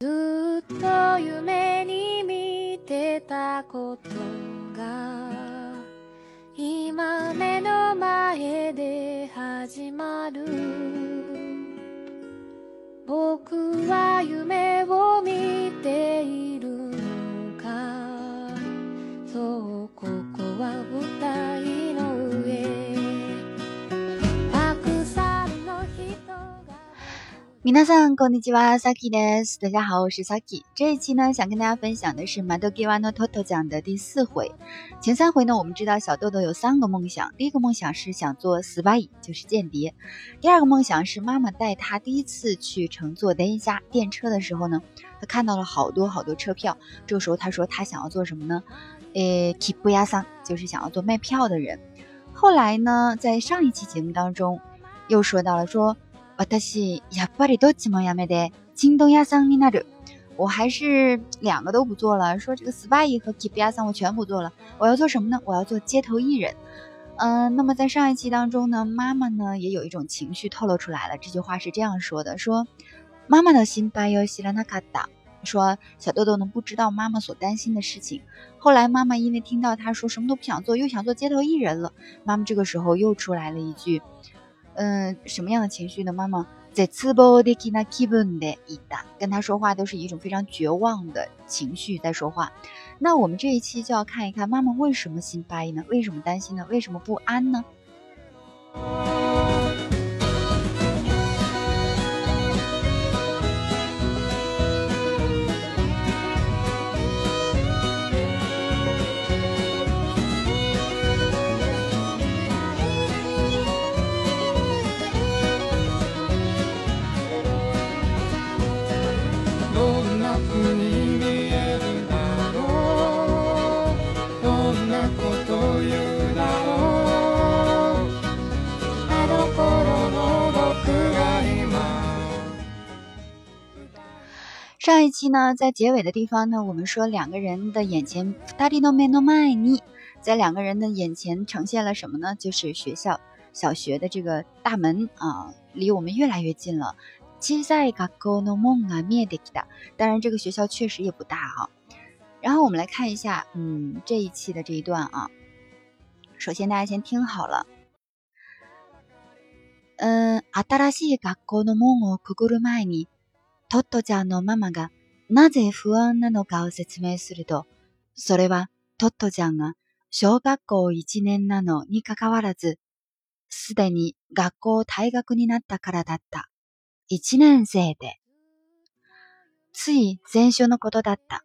ずっと夢に見てたことが今目の前で始まる。僕は夢を見ているのか。そうここは舞台皆さんこんにちは，Saki です。大家好，我是 Saki。这一期呢，想跟大家分享的是《Madogiwa no Toto》讲的第四回。前三回呢，我们知道小豆豆有三个梦想，第一个梦想是想做 spy，就是间谍；第二个梦想是妈妈带他第一次去乘坐的一家电车的时候呢，他看到了好多好多车票。这个时候他说他想要做什么呢？诶 k i b u y a 桑就是想要做卖票的人。后来呢，在上一期节目当中又说到了说。 私やっぱりどっちもやめて、京东屋さんになる。我还是两个都不做了。说这个 spy 和 keep 屋さん我全不做了。我要做什么呢？我要做街头艺人。嗯，那么在上一期当中呢，妈妈呢也有一种情绪透露出来了。这句话是这样说的：说妈妈的心配を知らなかった。说小豆豆呢不知道妈妈所担心的事情。后来妈妈因为听到他说什么都不想做，又想做街头艺人了，妈妈这个时候又出来了一句。 嗯，什么样的情绪呢？妈妈在ツボ的キナ気分でいた，跟他说话都是一种非常绝望的情绪在说话。那我们这一期就要看一看妈妈为什么心悲呢？为什么担心呢？为什么不安呢？ 上一期呢，在结尾的地方呢，我们说两个人的眼前，二人の目の前に，在两个人的眼前呈现了什么呢？就是学校小学的这个大门啊，离我们越来越近了。小さい学校の門が見えてきた。当然，这个学校确实也不大哈、然后我们来看一下，嗯，这一期的这一段啊。首先，大家先听好了。嗯，新しい学校の門をくぐる前に、 トットちゃんのママがなぜ不安なのかを説明すると、それはトットちゃんが小学校1年なのにかかわらず、すでに学校退学になったからだった。1年生で。つい前週のことだった。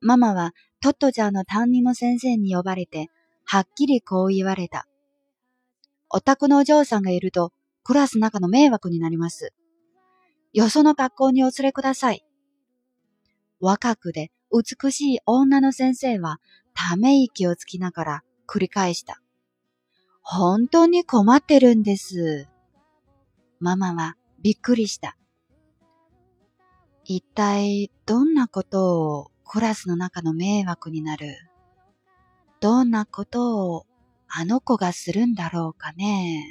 ママはトットちゃんの担任の先生に呼ばれて、はっきりこう言われた。お宅のお嬢さんがいると、クラスの中の迷惑になります。よその学校にお連れください。若くで美しい女の先生は、ため息をつきながら繰り返した。本当に困ってるんです。ママはびっくりした。一体どんなことをクラスの中の迷惑になる？どんなことをあの子がするんだろうかね。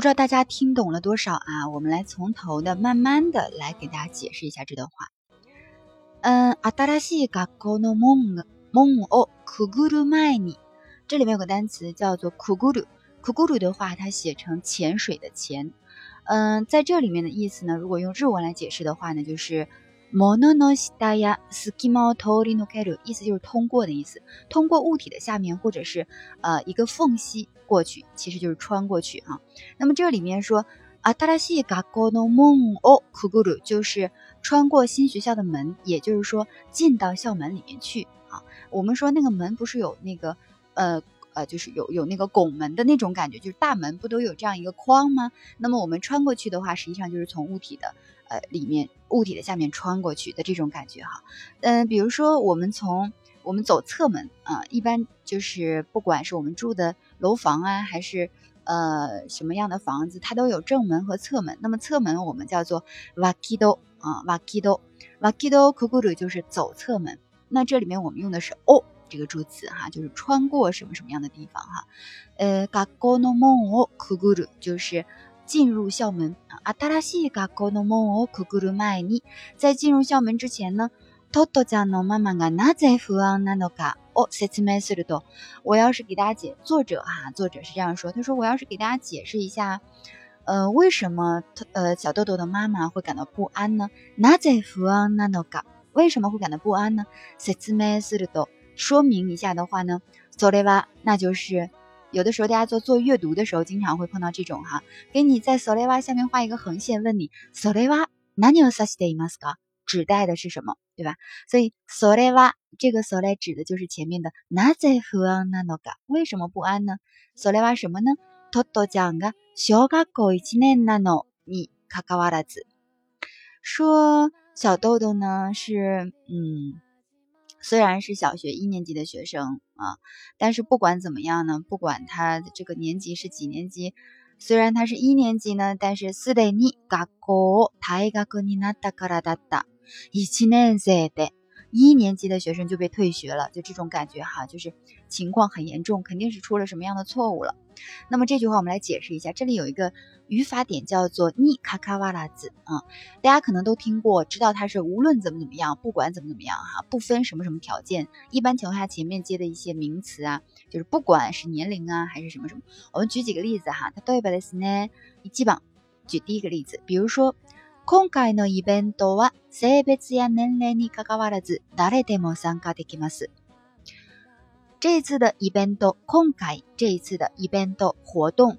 不知道大家听懂了多少啊？我们来从头的慢慢的来给大家解释一下这段话。嗯，新しい学校の門が門をくぐる前に，这里面有个单词叫做くぐる。くぐる的话，它写成潜水的潜。嗯，在这里面的意思呢，如果用日文来解释的话呢，就是 物の下や隙間を通り抜ける，意思就是通过的意思，通过物体的下面或者是呃一个缝隙过去，其实就是穿过去啊。那么这里面说新しい学校の門をくぐる，就是穿过新学校的门，也就是说进到校门里面去啊。我们说那个门不是有那个呃。呃，就是有有那个拱门的那种感觉，就是大门不都有这样一个框吗？那么我们穿过去的话，实际上就是从物体的呃里面 物体的下面穿过去的这种感觉哈。嗯、比如说我们从我们走侧门啊、一般就是不管是我们住的楼房啊，还是呃什么样的房子，它都有正门和侧门。那么侧门我们叫做 wakido 啊，wakido，wakido kuguru 就是走侧门。那这里面我们用的是 o 这个助词哈，就是穿过什么什么样的地方哈。呃，gakko no mon o kuguru 就是进入校门啊。新しい学校の門をくぐる前に，在进入校门之前呢，トトちゃんのママがなぜ不安なのかを説明すると。我要是给大家解，作者哈，作者是这样说，他说我要是给大家解释一下，呃，为什么呃小豆豆的妈妈会感到不安呢？なぜ不安なのか？为什么会感到不安呢？説明すると。说明一下的话呢，それは那就是 有的时候大家做做阅读的时候，经常会碰到这种哈，给你在それは下面画一个横线，问你それは何を指していますか？指代的是什么，对吧？所以それは这个それ指的就是前面的なぜ不安なのか？为什么不安呢？それは什么呢？トトちゃんが小学校一年なのに関わらず，说小豆豆呢是嗯。虽然是小学一年级的学生 啊，但是不管怎么样呢，不管他的这个年级是几年级，虽然他是一年级呢，但是すでに学校大学になったからだった。一年生で一年级的学生就被退学了，就这种感觉哈，就是情况很严重，肯定是出了什么样的错误了。 那么这句话我们来解释一下，这里有一个语法点叫做に卡卡瓦拉子啊，大家可能都听过，知道它是无论怎么怎么样，不管怎么怎么样哈，不分什么什么条件，一般情况下前面接的一些名词啊，就是不管是年龄啊还是什么什么。我们举几个例子哈，它都有把的是呢，你基本举第一个例子，比如说今回のイベントは性別や年齢に関わらず誰でも参加できます。 这一次的 event 空改，这一次的 event 活动，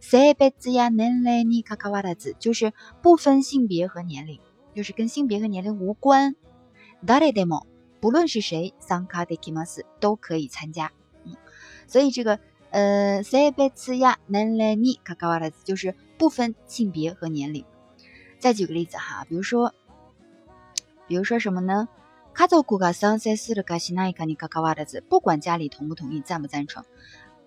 性別や年齢に関わらず，就是不分性别和年龄，就是跟性别和年龄无关。誰でも，不论是谁，参加できます，都可以参加。嗯，所以这个呃性別や年齢に関わらず，就是不分性别和年龄。再举个例子哈，比如说，比如说什么呢？ 家族が賛成するかしないかに関わらず、不管家里同不同意、赞不赞成。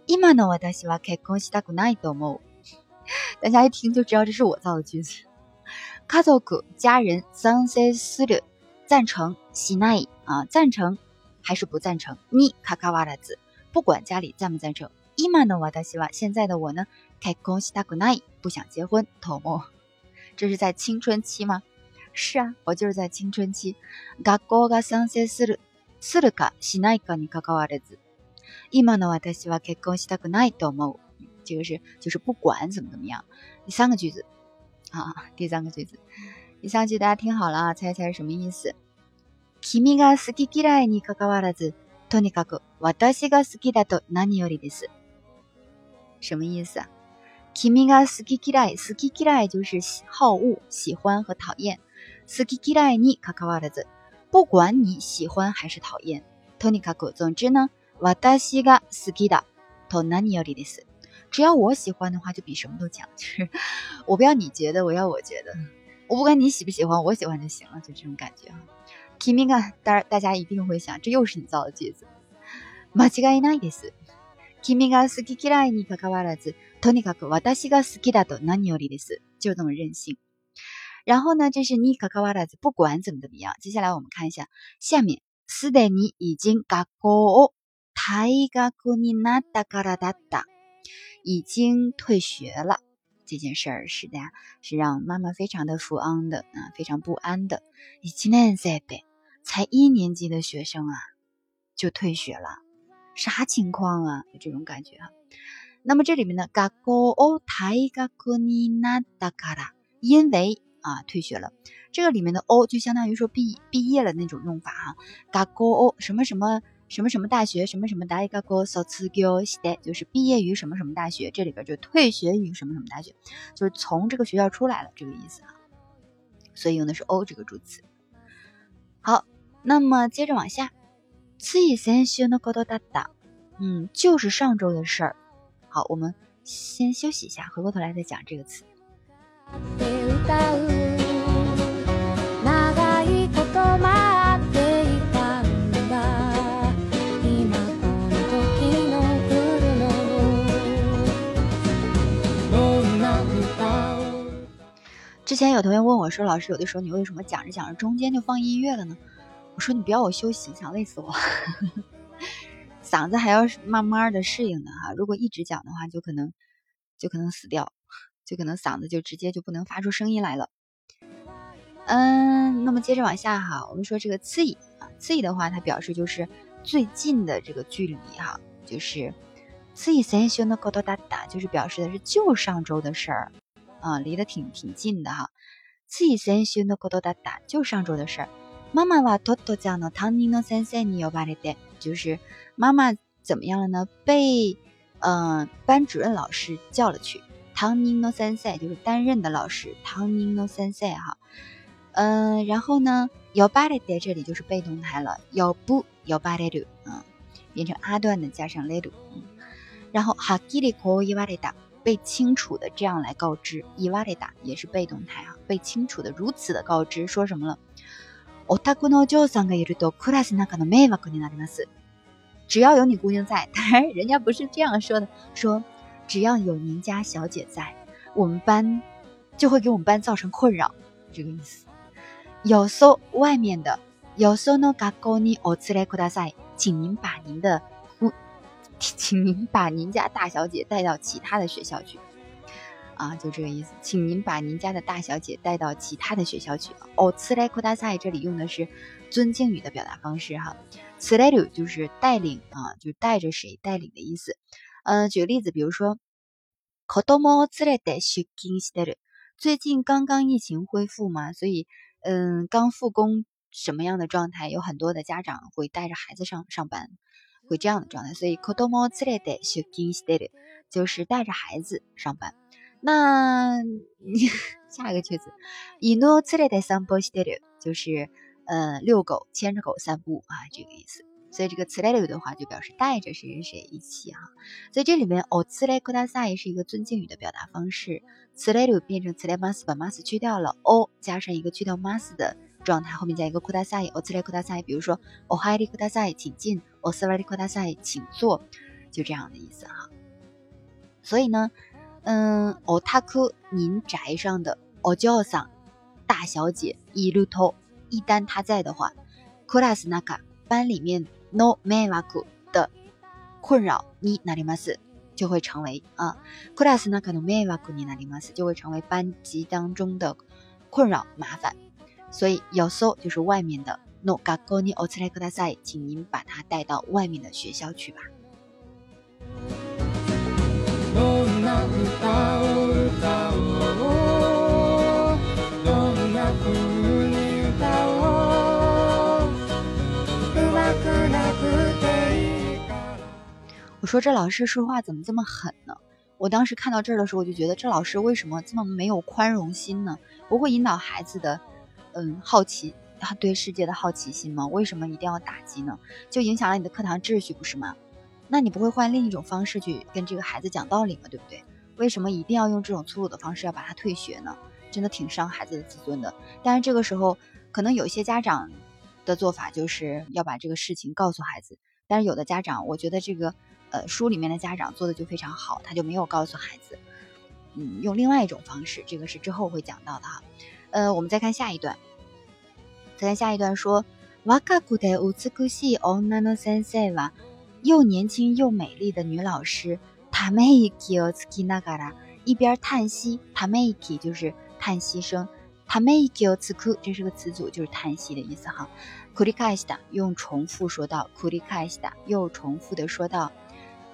今の私は結婚したくないと思う。大家一听就知道这是我造的句子。家族家人賛成する赞成しない啊，赞成还是不赞成？に関わらず，不管家里赞不赞成。今の私は现在的我呢，結婚したくない不想结婚と思う。这是在青春期吗？ 是啊，我就是在青春期。学校が賛成するするかしないかに関わらず、今の私は結婚したくないと思う。这个是就是不管怎么怎么样。第三个句子啊，第三个句子，第三句大家听好了啊，猜猜是什么意思？君が好き嫌いに関わらず、とにかく私が好きだと何よりです。什么意思啊？君が好き嫌い，好き嫌い就是好恶、喜欢和讨厌。 好き嫌いに関わらず，不管你喜欢还是讨厌，とにかく总之呢，私が好きだと何よりです。只要我喜欢的话，就比什么都强。就是我不要你觉得，我要我觉得。我不管你喜不喜欢，我喜欢就行了，就这种感觉哈。君が，当然大家一定会想，这又是你造的句子。間違いないです。君が好き嫌いに関わらず、とにかく私が好きだと何よりです。就这么任性。 然后呢，这是你卡卡瓦拉子，不管怎么怎么样。接下来我们看一下下面，すでに已经学校を退学になったからだった，已经退学了。这件事儿是的，是让妈妈非常的不安的啊，非常不安的。一年生的，才一年级的学生啊，就退学了，啥情况啊？有这种感觉哈。那么这里面呢，学校を退学になったから，因为。 啊，退学了，这个里面的 o 就相当于说毕毕业了那种用法哈。学校 o 什么什么什么什么大学什么什么大学卒業して，就是毕业于什么什么大学，这里边就退学于什么什么大学，就是从这个学校出来了这个意思哈。所以用的是 o 这个助词。好，那么接着往下，つい先週のことだった，嗯，就是上周的事儿。好，我们先休息一下，回过头来再讲这个词。 之前有同学问我说：“老师，有的时候你为什么讲着讲着中间就放音乐了呢？”我说：“你不要我休息，你想累死我？嗓子还要慢慢的适应呢哈！如果一直讲的话，就可能就可能死掉。”就可能嗓子就直接就不能发出声音来了。”嗯，那么接着往下哈，我们说这个“次以”啊，“次以”的话，它表示就是最近的这个距离哈，就是“次以先修的高多大大”，就是表示的是就上周的事儿。啊，离得挺挺近的哈。つい先週のことだった，就上周的事儿。妈妈はトットちゃんの担任の先生に呼ばれて，就是妈妈怎么样了呢？被嗯班主任老师叫了去。 担任の先生就是担任的老师，担任の先生哈。嗯，然后呢，呼ばれて这里就是被动态了，呼不呼ばれる，嗯，变成阿段的加上れる，嗯，然后はっきりこう言われた。被清楚的这样来告知，伊瓦雷达也是被动态啊，被清楚的如此的告知，说什么了？オタクの嬢さんがいるとクラスの中の迷惑になります。只要有你姑娘在，当然人家不是这样说的，说 只要有您家小姐在，我们班就会给我们班造成困扰，这个意思。有搜外面的，有搜の学校にお連れください，请您把您的。请您把您家大小姐带到其他的学校去，啊，就这个意思。请您把您家的大小姐带到其他的学校去。哦，次来库达塞这里用的是尊敬语的表达方式哈。次来鲁就是带领啊，就带着谁带领的意思。 嗯，举个例子，比如说，子供を連れて出勤してる。最近刚刚疫情恢复嘛，所以嗯，刚复工什么样的状态？有很多的家长会带着孩子上上班。会这样的状态，所以子供を連れて出勤してる就是带着孩子上班。那下一个句子，犬を連れて散歩してる就是呃遛狗，牵着狗散步啊，这个意思。 所以这个連れる的话就表示带着谁谁谁一起哈。所以这里面お連れください是一个尊敬语的表達方式，連れる变成連れます，把ます去掉了，お加上一个去掉ます的。状态后面加一个ください，おつれください。比如说お入りください，请进；お座りください，请坐，就这样的意思哈。所以呢，嗯，おたく您宅上的お嬢さん大小姐いると一旦他在的话，クラスナカ班里面 no 迷惑的困扰になります就会成为啊，クラスナカの迷惑になります就会成为班级当中的困扰麻烦。所以有搜就是外面的。No gago ni otare kudasai，请您把他带到外面的学校去吧。 我说这老师说话怎么这么狠呢？我当时看到这儿的时候，我就觉得这老师为什么这么没有宽容心呢？不会引导孩子的。嗯，好奇，他对世界的好奇心吗？为什么一定要打击呢？就影响了你的课堂秩序，不是吗？那你不会换另一种方式去跟这个孩子讲道理吗？对不对？为什么一定要用这种粗鲁的方式要把他退学呢？真的挺伤孩子的自尊的。但是这个时候，可能有些家长的做法就是要把这个事情告诉孩子，但是有的家长，我觉得这个呃书里面的家长做的就非常好，他就没有告诉孩子，嗯，用另外一种方式，这个是之后会讲到的哈。呃，我们再看下一段。再看下一段说，若くて美しい女の先生は又年轻又美丽的女老师，ため息をつきながら一边叹息，ため息就是叹息声，ため息をつく这是个词组，就是叹息的意思哈。繰り返した用重复说到，繰り返した又重复的说到，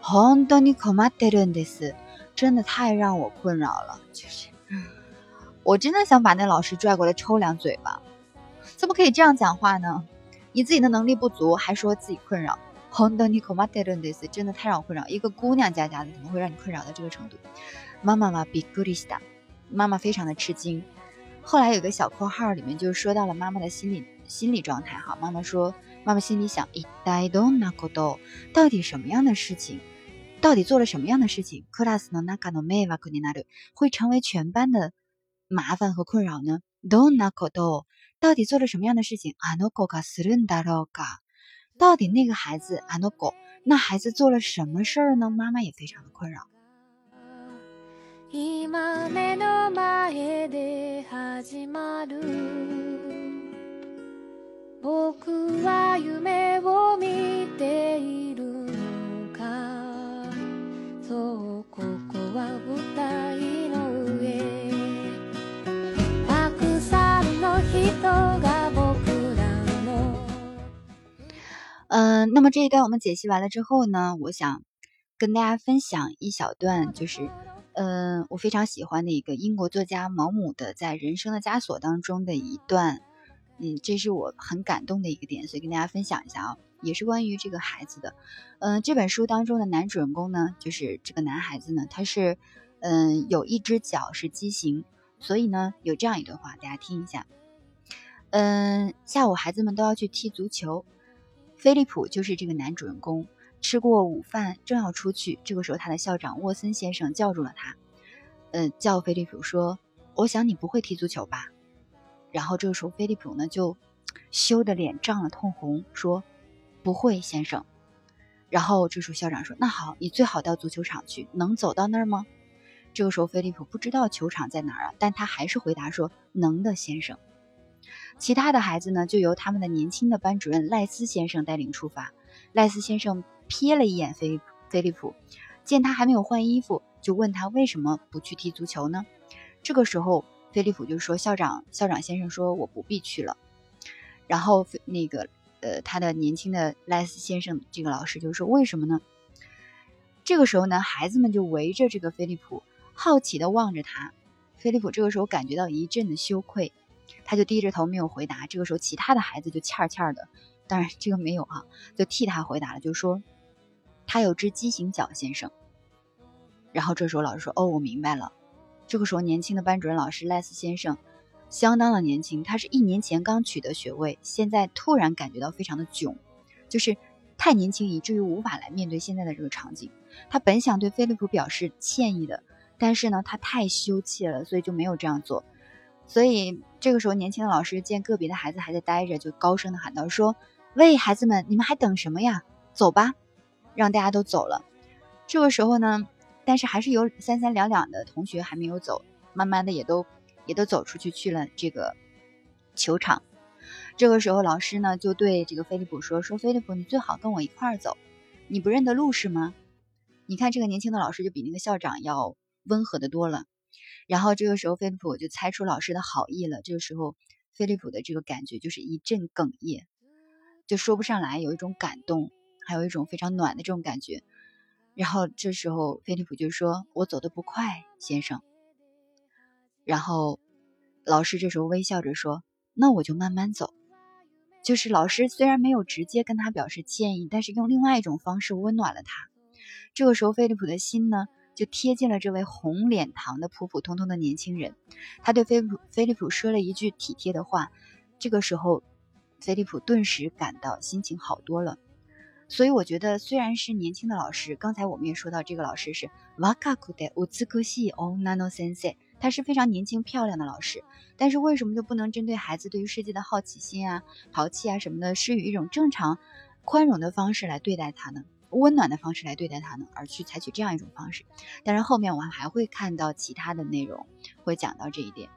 本当に困ってるんです，真的太让我困扰了，就是。我真的想把那老师拽过来抽两嘴巴，怎么可以这样讲话呢？你自己的能力不足，还说自己困扰，真的太让我困扰。一个姑娘家家的，怎么会让你困扰到这个程度？妈妈嘛，比古里斯达，妈妈非常的吃惊。后来有个小括号里面就说到了妈妈的心理心理状态哈。妈妈说，妈妈心里想，到底什么样的事情， 到底做了什么样的事情，会成为全班的。麻烦和困扰呢？どんなこと？到底做了什么样的事情？あの子がするんだろうか？到底那个孩子あの子，那孩子做了什么事儿呢？妈妈也非常的困扰。今目の前 前で始まる僕は夢を見ているのかそう ここは舞台の上たくさんの人が僕らの嗯，那么这一段我们解析完了之后呢，我想跟大家分享一小段，就是，嗯、我非常喜欢的一个英国作家毛姆的在《人生的枷锁》当中的一段，嗯，这是我很感动的一个点，所以跟大家分享一下啊， 也是关于这个孩子的。嗯、这本书当中的男主人公呢，就是这个男孩子呢，他是，嗯、有一只脚是畸形，所以呢，有这样一段话，大家听一下。嗯，下午孩子们都要去踢足球，菲利普就是这个男主人公。吃过午饭，正要出去，这个时候他的校长沃森先生叫住了他，呃，叫菲利普说：“我想你不会踢足球吧？”然后这个时候菲利普呢就 羞得脸涨了通红，说：“不会，先生。”然后这时候校长说：“那好，你最好到足球场去，能走到那儿吗？”这个时候菲利普不知道球场在哪儿啊，但他还是回答说：“能的，先生。”其他的孩子呢，就由他们的年轻的班主任赖斯先生带领出发。赖斯先生瞥了一眼菲，菲利普见他还没有换衣服，就问他为什么不去踢足球呢？这个时候，菲利普就说：“校长，校长先生说我不必去了。”然后那个呃，他的年轻的赖斯先生这个老师就说：“为什么呢？”这个时候呢，孩子们就围着这个菲利普，好奇的望着他。菲利普这个时候感觉到一阵的羞愧，他就低着头没有回答。这个时候，其他的孩子就欠欠的，当然这个没有哈、就替他回答了，就说他有只畸形脚，先生。然后这时候老师说：“哦，我明白了。”这个时候，年轻的班主任老师赖斯先生相当的年轻，他是一年前刚取得学位，现在突然感觉到非常的囧，就是太年轻以至于无法来面对现在的这个场景。他本想对菲利普表示歉意的，但是呢，他太羞怯了，所以就没有这样做。所以这个时候，年轻的老师见个别的孩子还在待着，就高声的喊道：“说，喂，孩子们，你们还等什么呀？走吧！”让大家都走了。这个时候呢，但是还是有三三两两的同学还没有走，慢慢的也都也都走出去去了这个球场。这个时候，老师呢就对这个菲利普说：“说菲利普，你最好跟我一块儿走，你不认得路是吗？”你看这个年轻的老师就比那个校长要温和的多了。然后这个时候，菲利普就猜出老师的好意了。这个时候，菲利普的这个感觉就是一阵哽咽，就说不上来，有一种感动，还有一种非常暖的这种感觉。然后这时候，菲利普就说：“我走得不快，先生。”然后老师这时候微笑着说：“那我就慢慢走。”就是老师虽然没有直接跟他表示歉意，但是用另外一种方式温暖了他。这个时候，菲利普的心呢，就贴近了这位红脸膛的普普通通的年轻人。他对菲利普菲利普说了一句体贴的话。这个时候，菲利普顿时感到心情好多了。所以我觉得，虽然是年轻的老师，刚才我们也说到，这个老师是瓦卡库的乌兹科西欧纳诺先生，他是非常年轻漂亮的老师。但是为什么就不能针对孩子对于世界的好奇心啊、淘气啊什么的，施予一种正常、宽容的方式来对待他呢？温暖的方式来对待他呢？而去采取这样一种方式？当然，后面我们还会看到其他的内容会讲到这一点。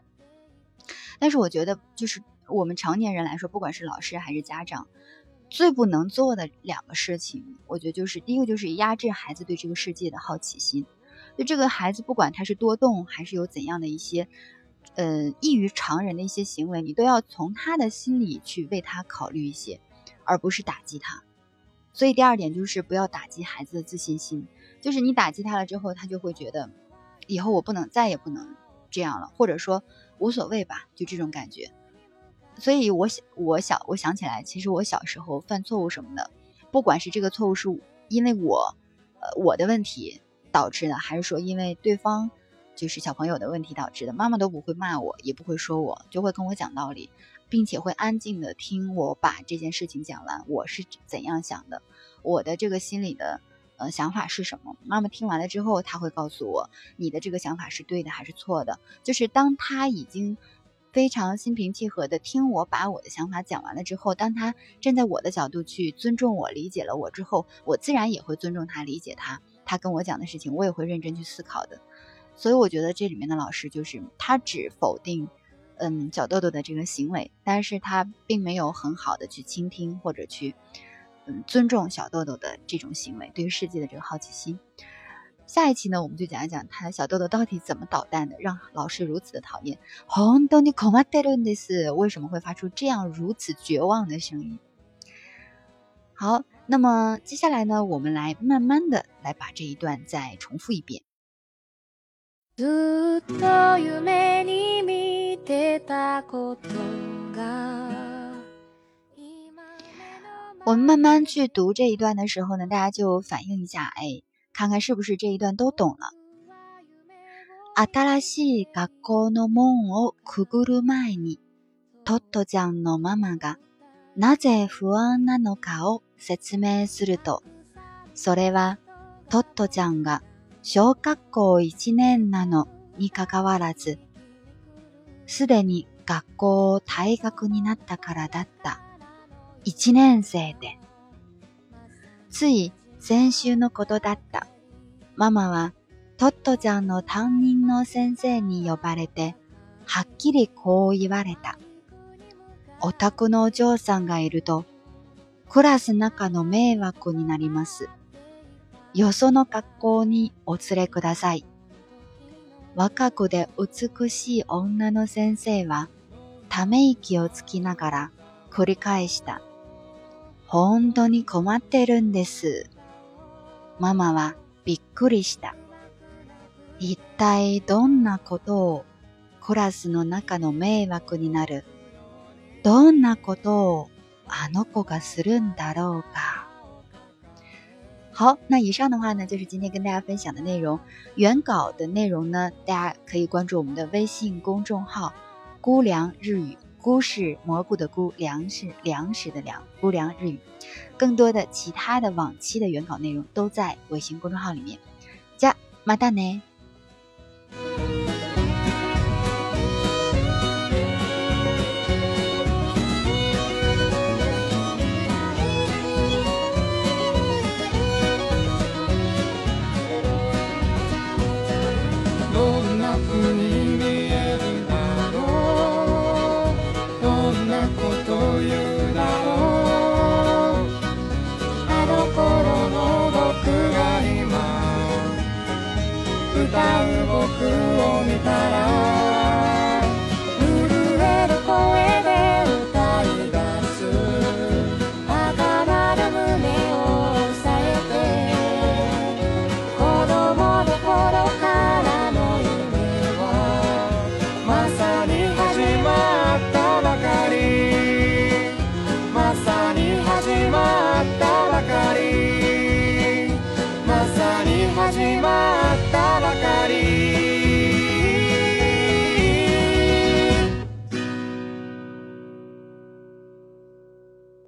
但是我觉得，就是我们成年人来说，不管是老师还是家长，最不能做的两个事情，我觉得就是第一个就是压制孩子对这个世界的好奇心。就这个孩子，不管他是多动还是有怎样的一些。呃，异于常人的一些行为，你都要从他的心里去为他考虑一些，而不是打击他。所以第二点就是不要打击孩子的自信心，就是你打击他了之后，他就会觉得以后我不能再也不能这样了，或者说无所谓吧，就这种感觉。所以我想，我想，我想起来，其实我小时候犯错误什么的，不管是这个错误是因为我，呃，我的问题导致的，还是说因为对方。就是小朋友的问题导致的，妈妈都不会骂我，也不会说我，就会跟我讲道理，并且会安静的听我把这件事情讲完，我是怎样想的，我的这个心里的呃想法是什么。妈妈听完了之后，她会告诉我你的这个想法是对的还是错的。就是当他已经非常心平气和的听我把我的想法讲完了之后，当他站在我的角度去尊重我、理解了我之后，我自然也会尊重他、理解他。他跟我讲的事情，我也会认真去思考的。所以我觉得这里面的老师就是他只否定，嗯，小豆豆的这个行为，但是他并没有很好的去倾听或者去，嗯，尊重小豆豆的这种行为，对于世界的这个好奇心。下一期呢，我们就讲一讲他小豆豆到底怎么捣蛋的，让老师如此的讨厌。红豆你恐怕带论的是为什么会发出这样如此绝望的声音？好，那么接下来呢，我们来慢慢的来把这一段再重复一遍。ずっと夢に見てたことが我们慢慢去读这一段的时候呢，大家就反映一下，哎，看看是不是这一段都懂了。新しい学校の門をくぐる前に、トットちゃんのママがなぜ不安なのかを 説明すると、それはトットちゃんが小学校一年なのにかかわらず、すでに学校を退学になったからだった。一年生で。つい先週のことだった。ママはトットちゃんの担任の先生に呼ばれて、はっきりこう言われた。お宅のお嬢さんがいると、クラス中の迷惑になります。よその学校にお連れください。若くで美しい女の先生は、ため息をつきながら繰り返した。本当に困ってるんです。ママはびっくりした。一体どんなことをクラスの中の迷惑になる？どんなことをあの子がするんだろうか。好，那以上的话呢，就是今天跟大家分享的内容。原稿的内容呢，大家可以关注我们的微信公众号“姑凉日语”，菇是蘑菇的菇，粮是粮食的粮，姑凉日语。更多的其他的往期的原稿内容都在微信公众号里面。加马达呢。